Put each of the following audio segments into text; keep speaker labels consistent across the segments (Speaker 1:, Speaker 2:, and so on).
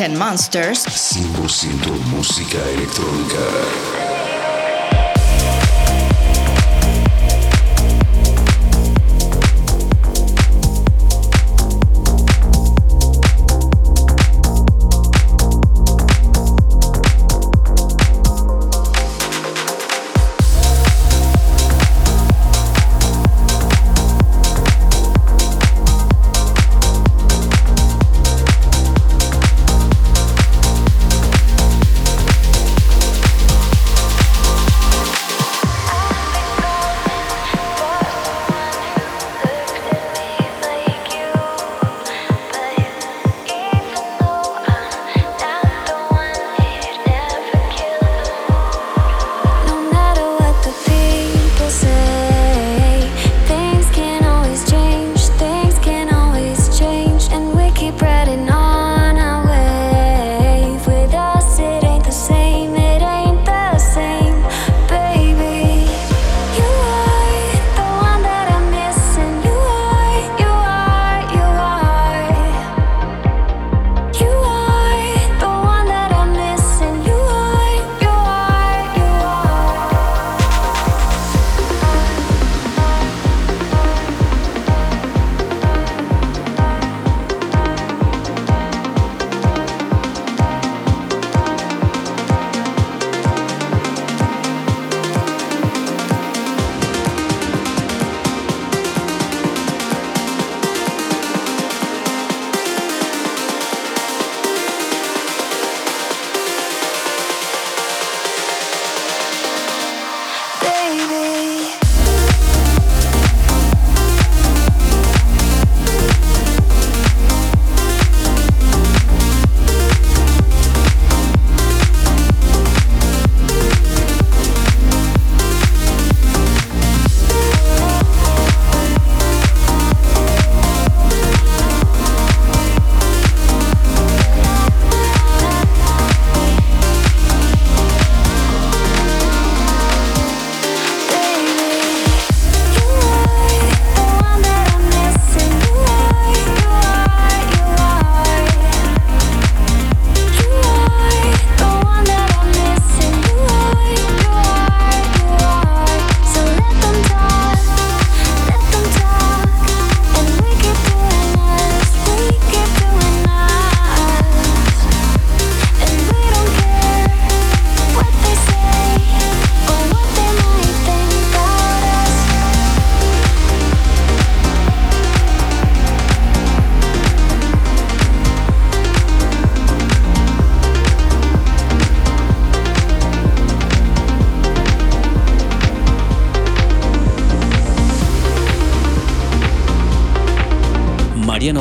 Speaker 1: And Monsters.
Speaker 2: 100% música electrónica.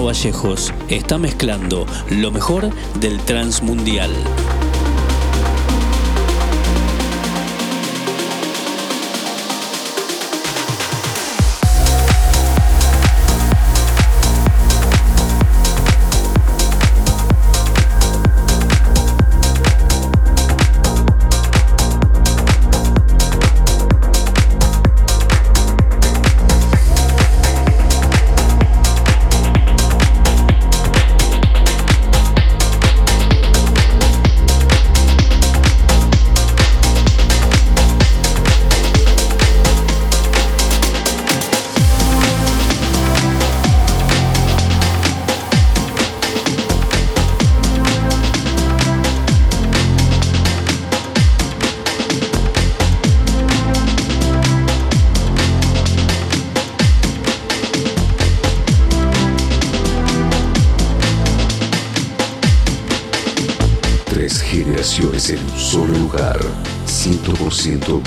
Speaker 3: Vallejos está mezclando lo mejor del Transmundial.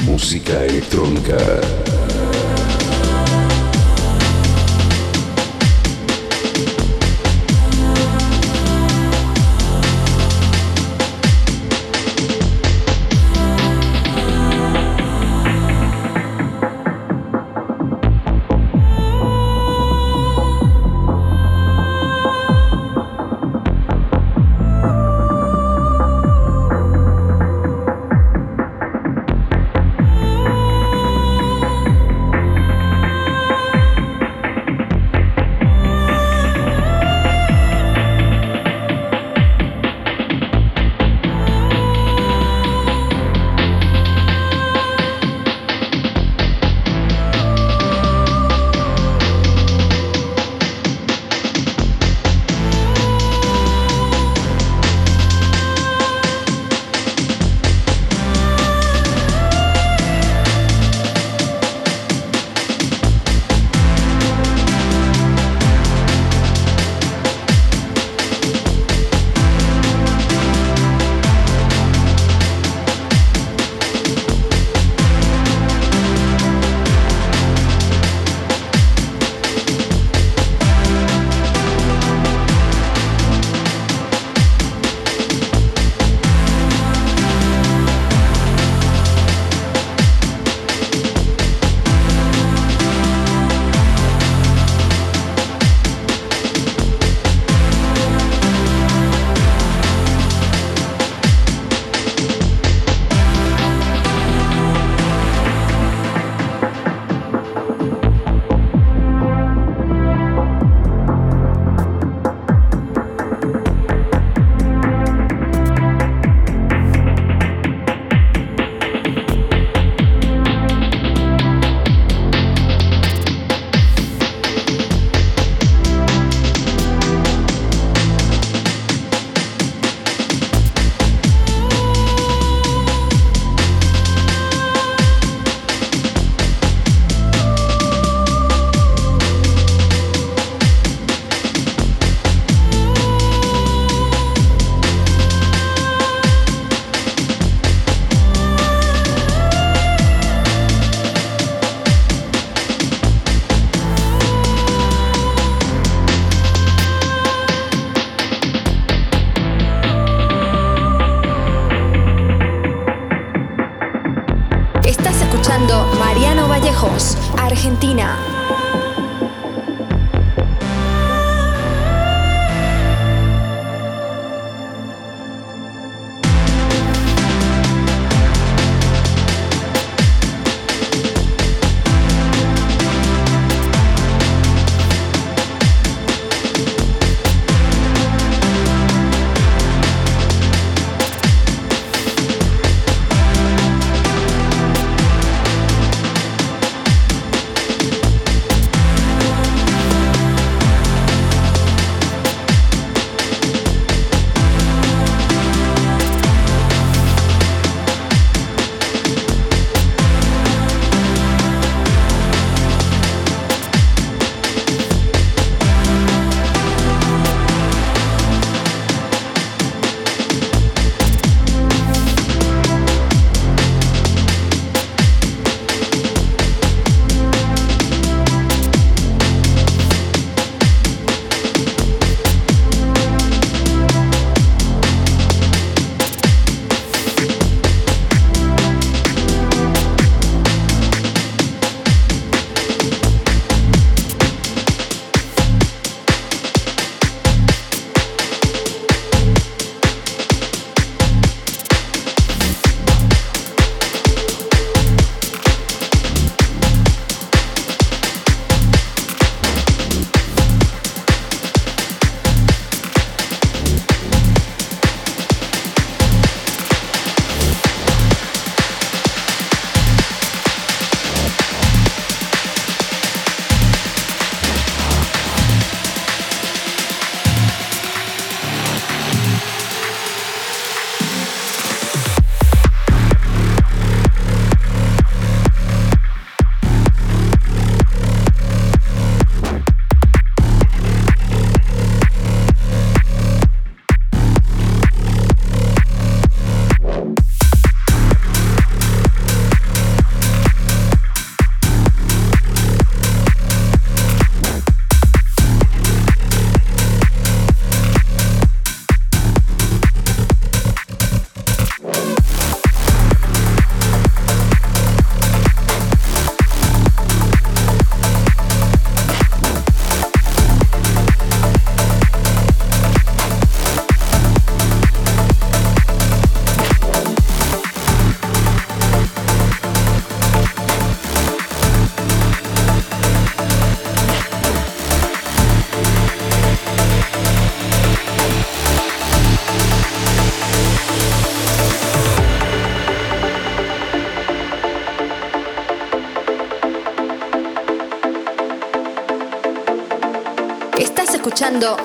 Speaker 3: Música electrónica.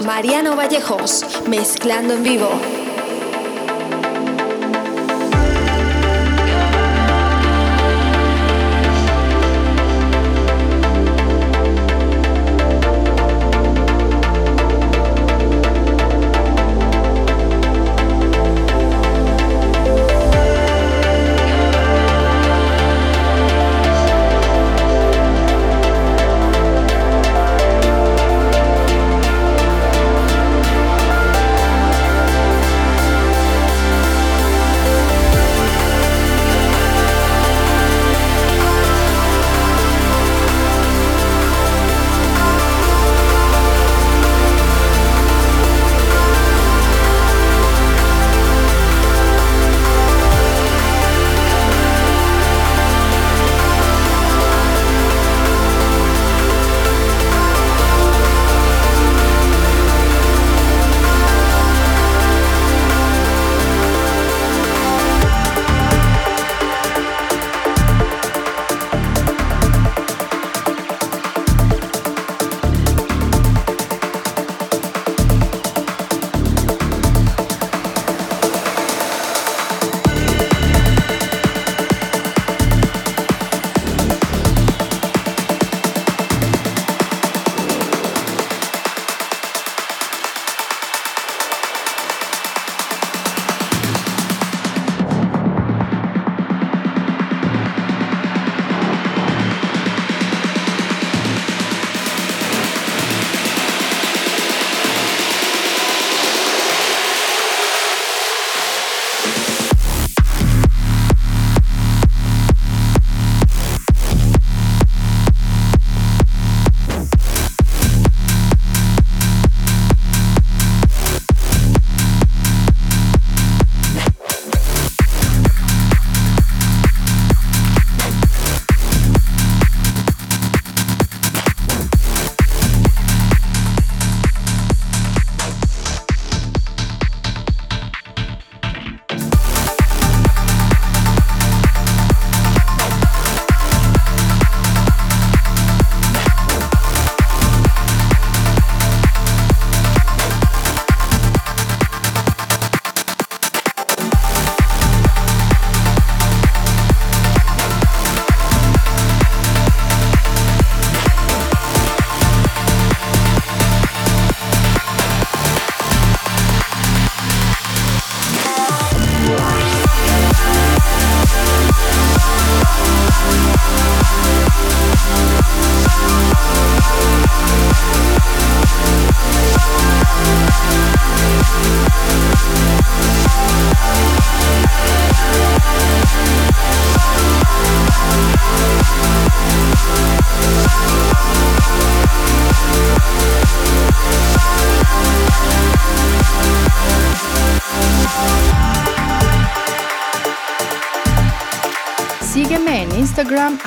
Speaker 4: Mariano Vallejos, mezclando en vivo.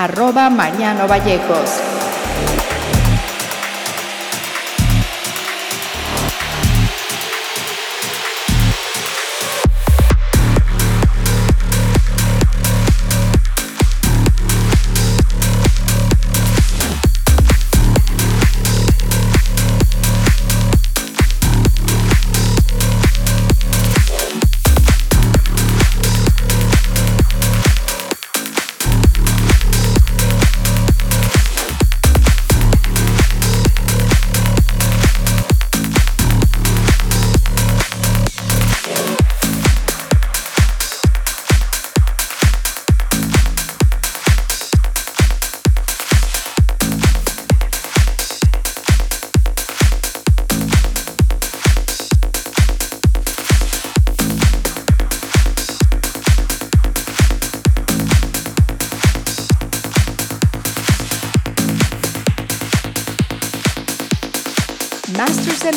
Speaker 5: Arroba Mariano Vallejos.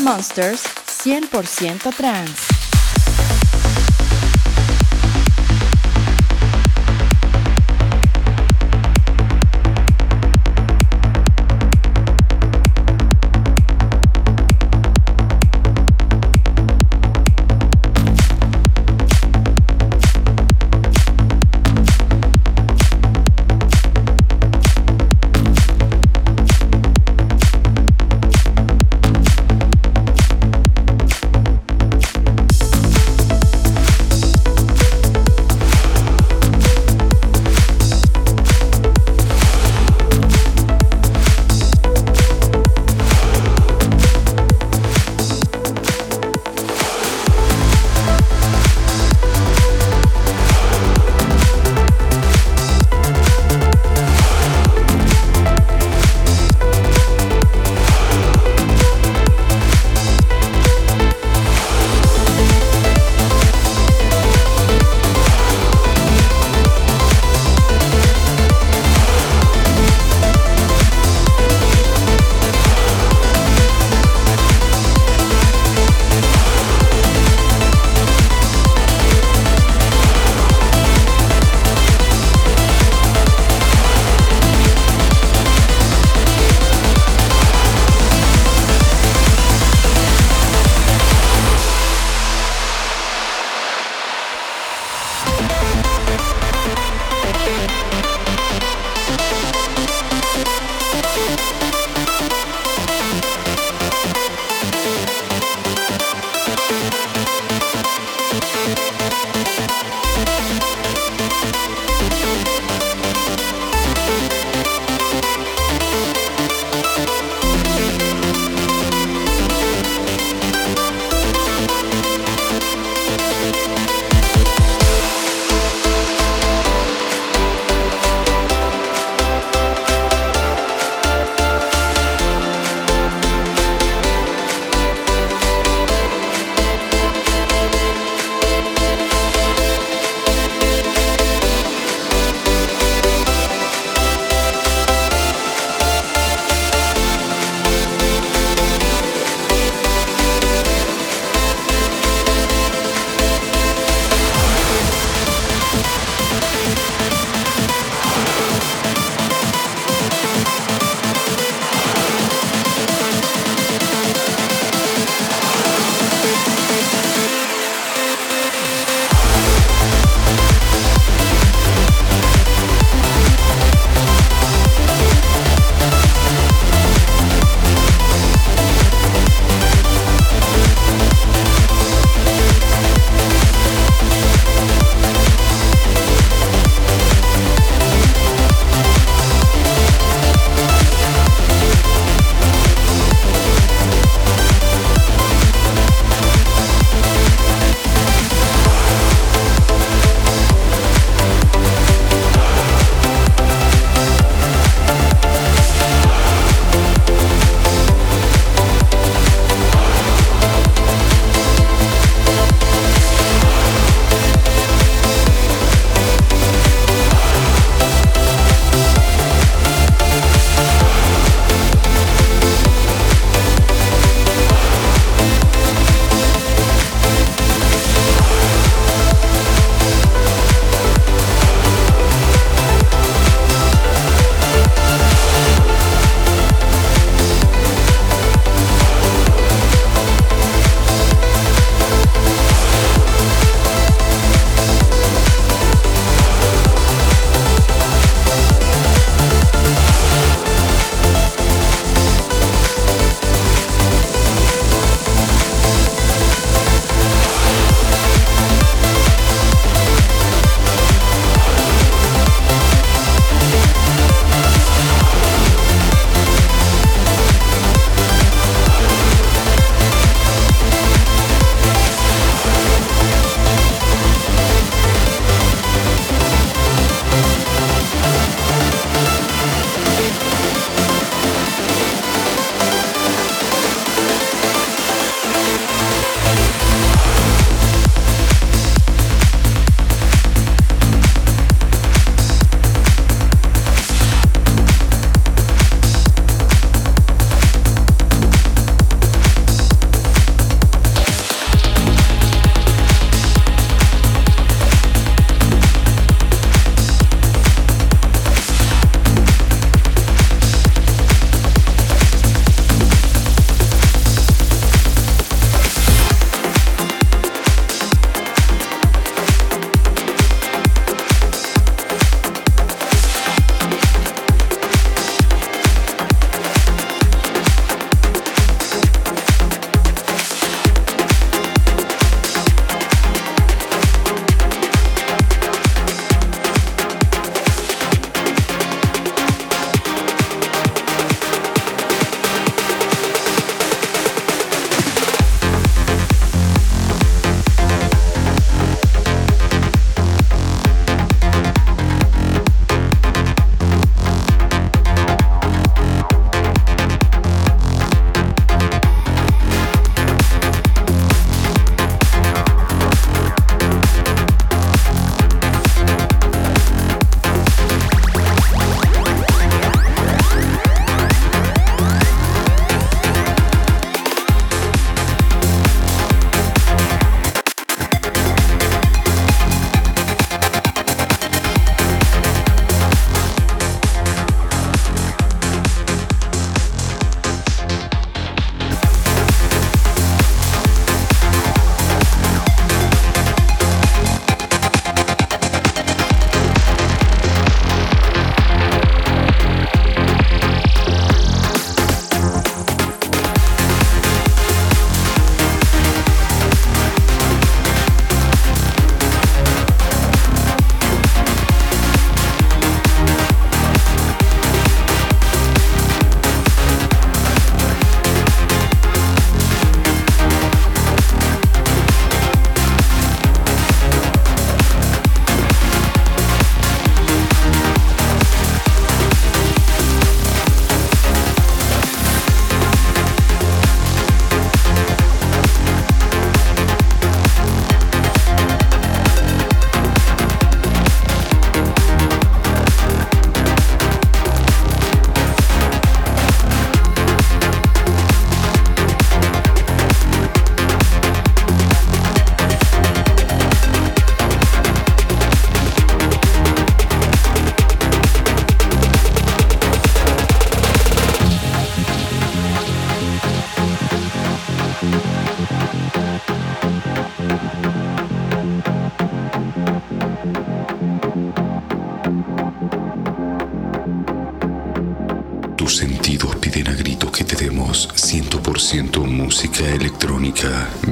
Speaker 5: Monsters 100% trans.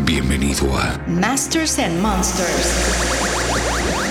Speaker 2: Bienvenido a
Speaker 1: Masters and Monsters.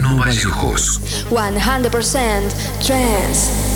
Speaker 6: Mariano Vallejos.
Speaker 4: 100% trance.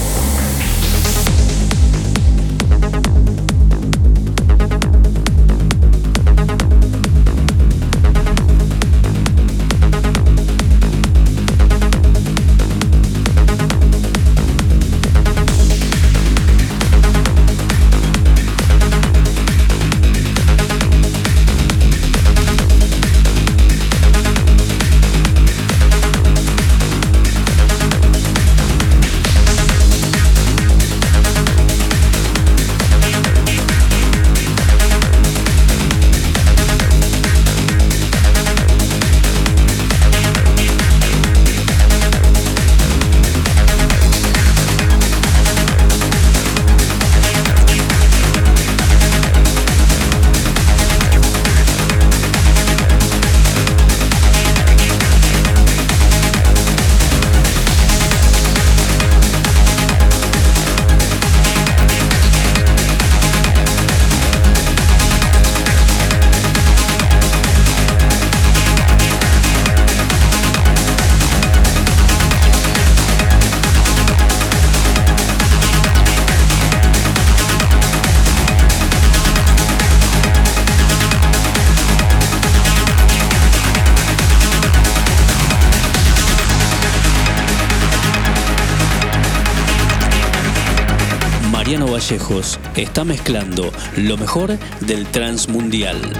Speaker 7: Vallejos está mezclando lo mejor del transmundial.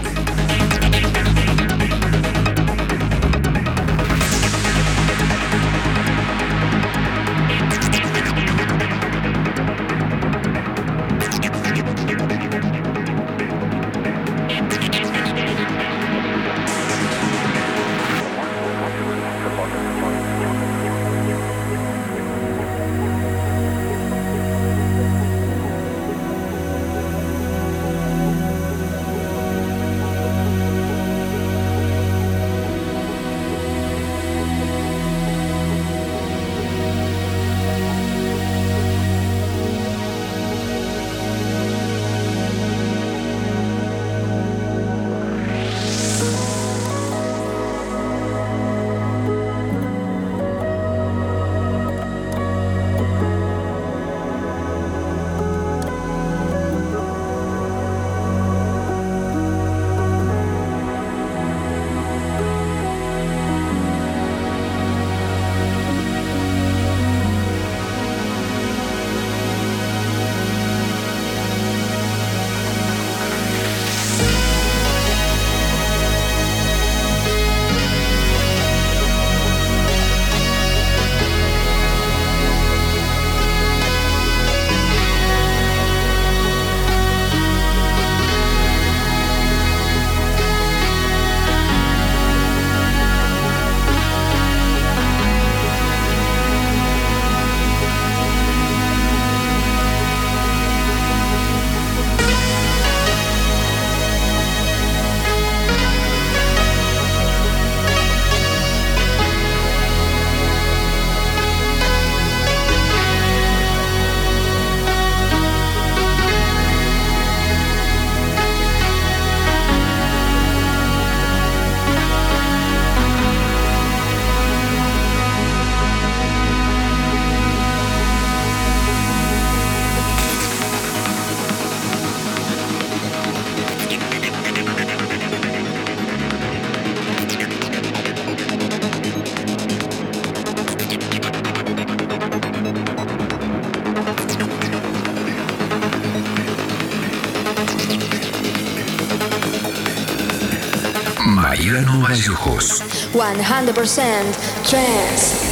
Speaker 4: 100% trance.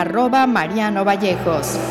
Speaker 2: Arroba Mariano Vallejos.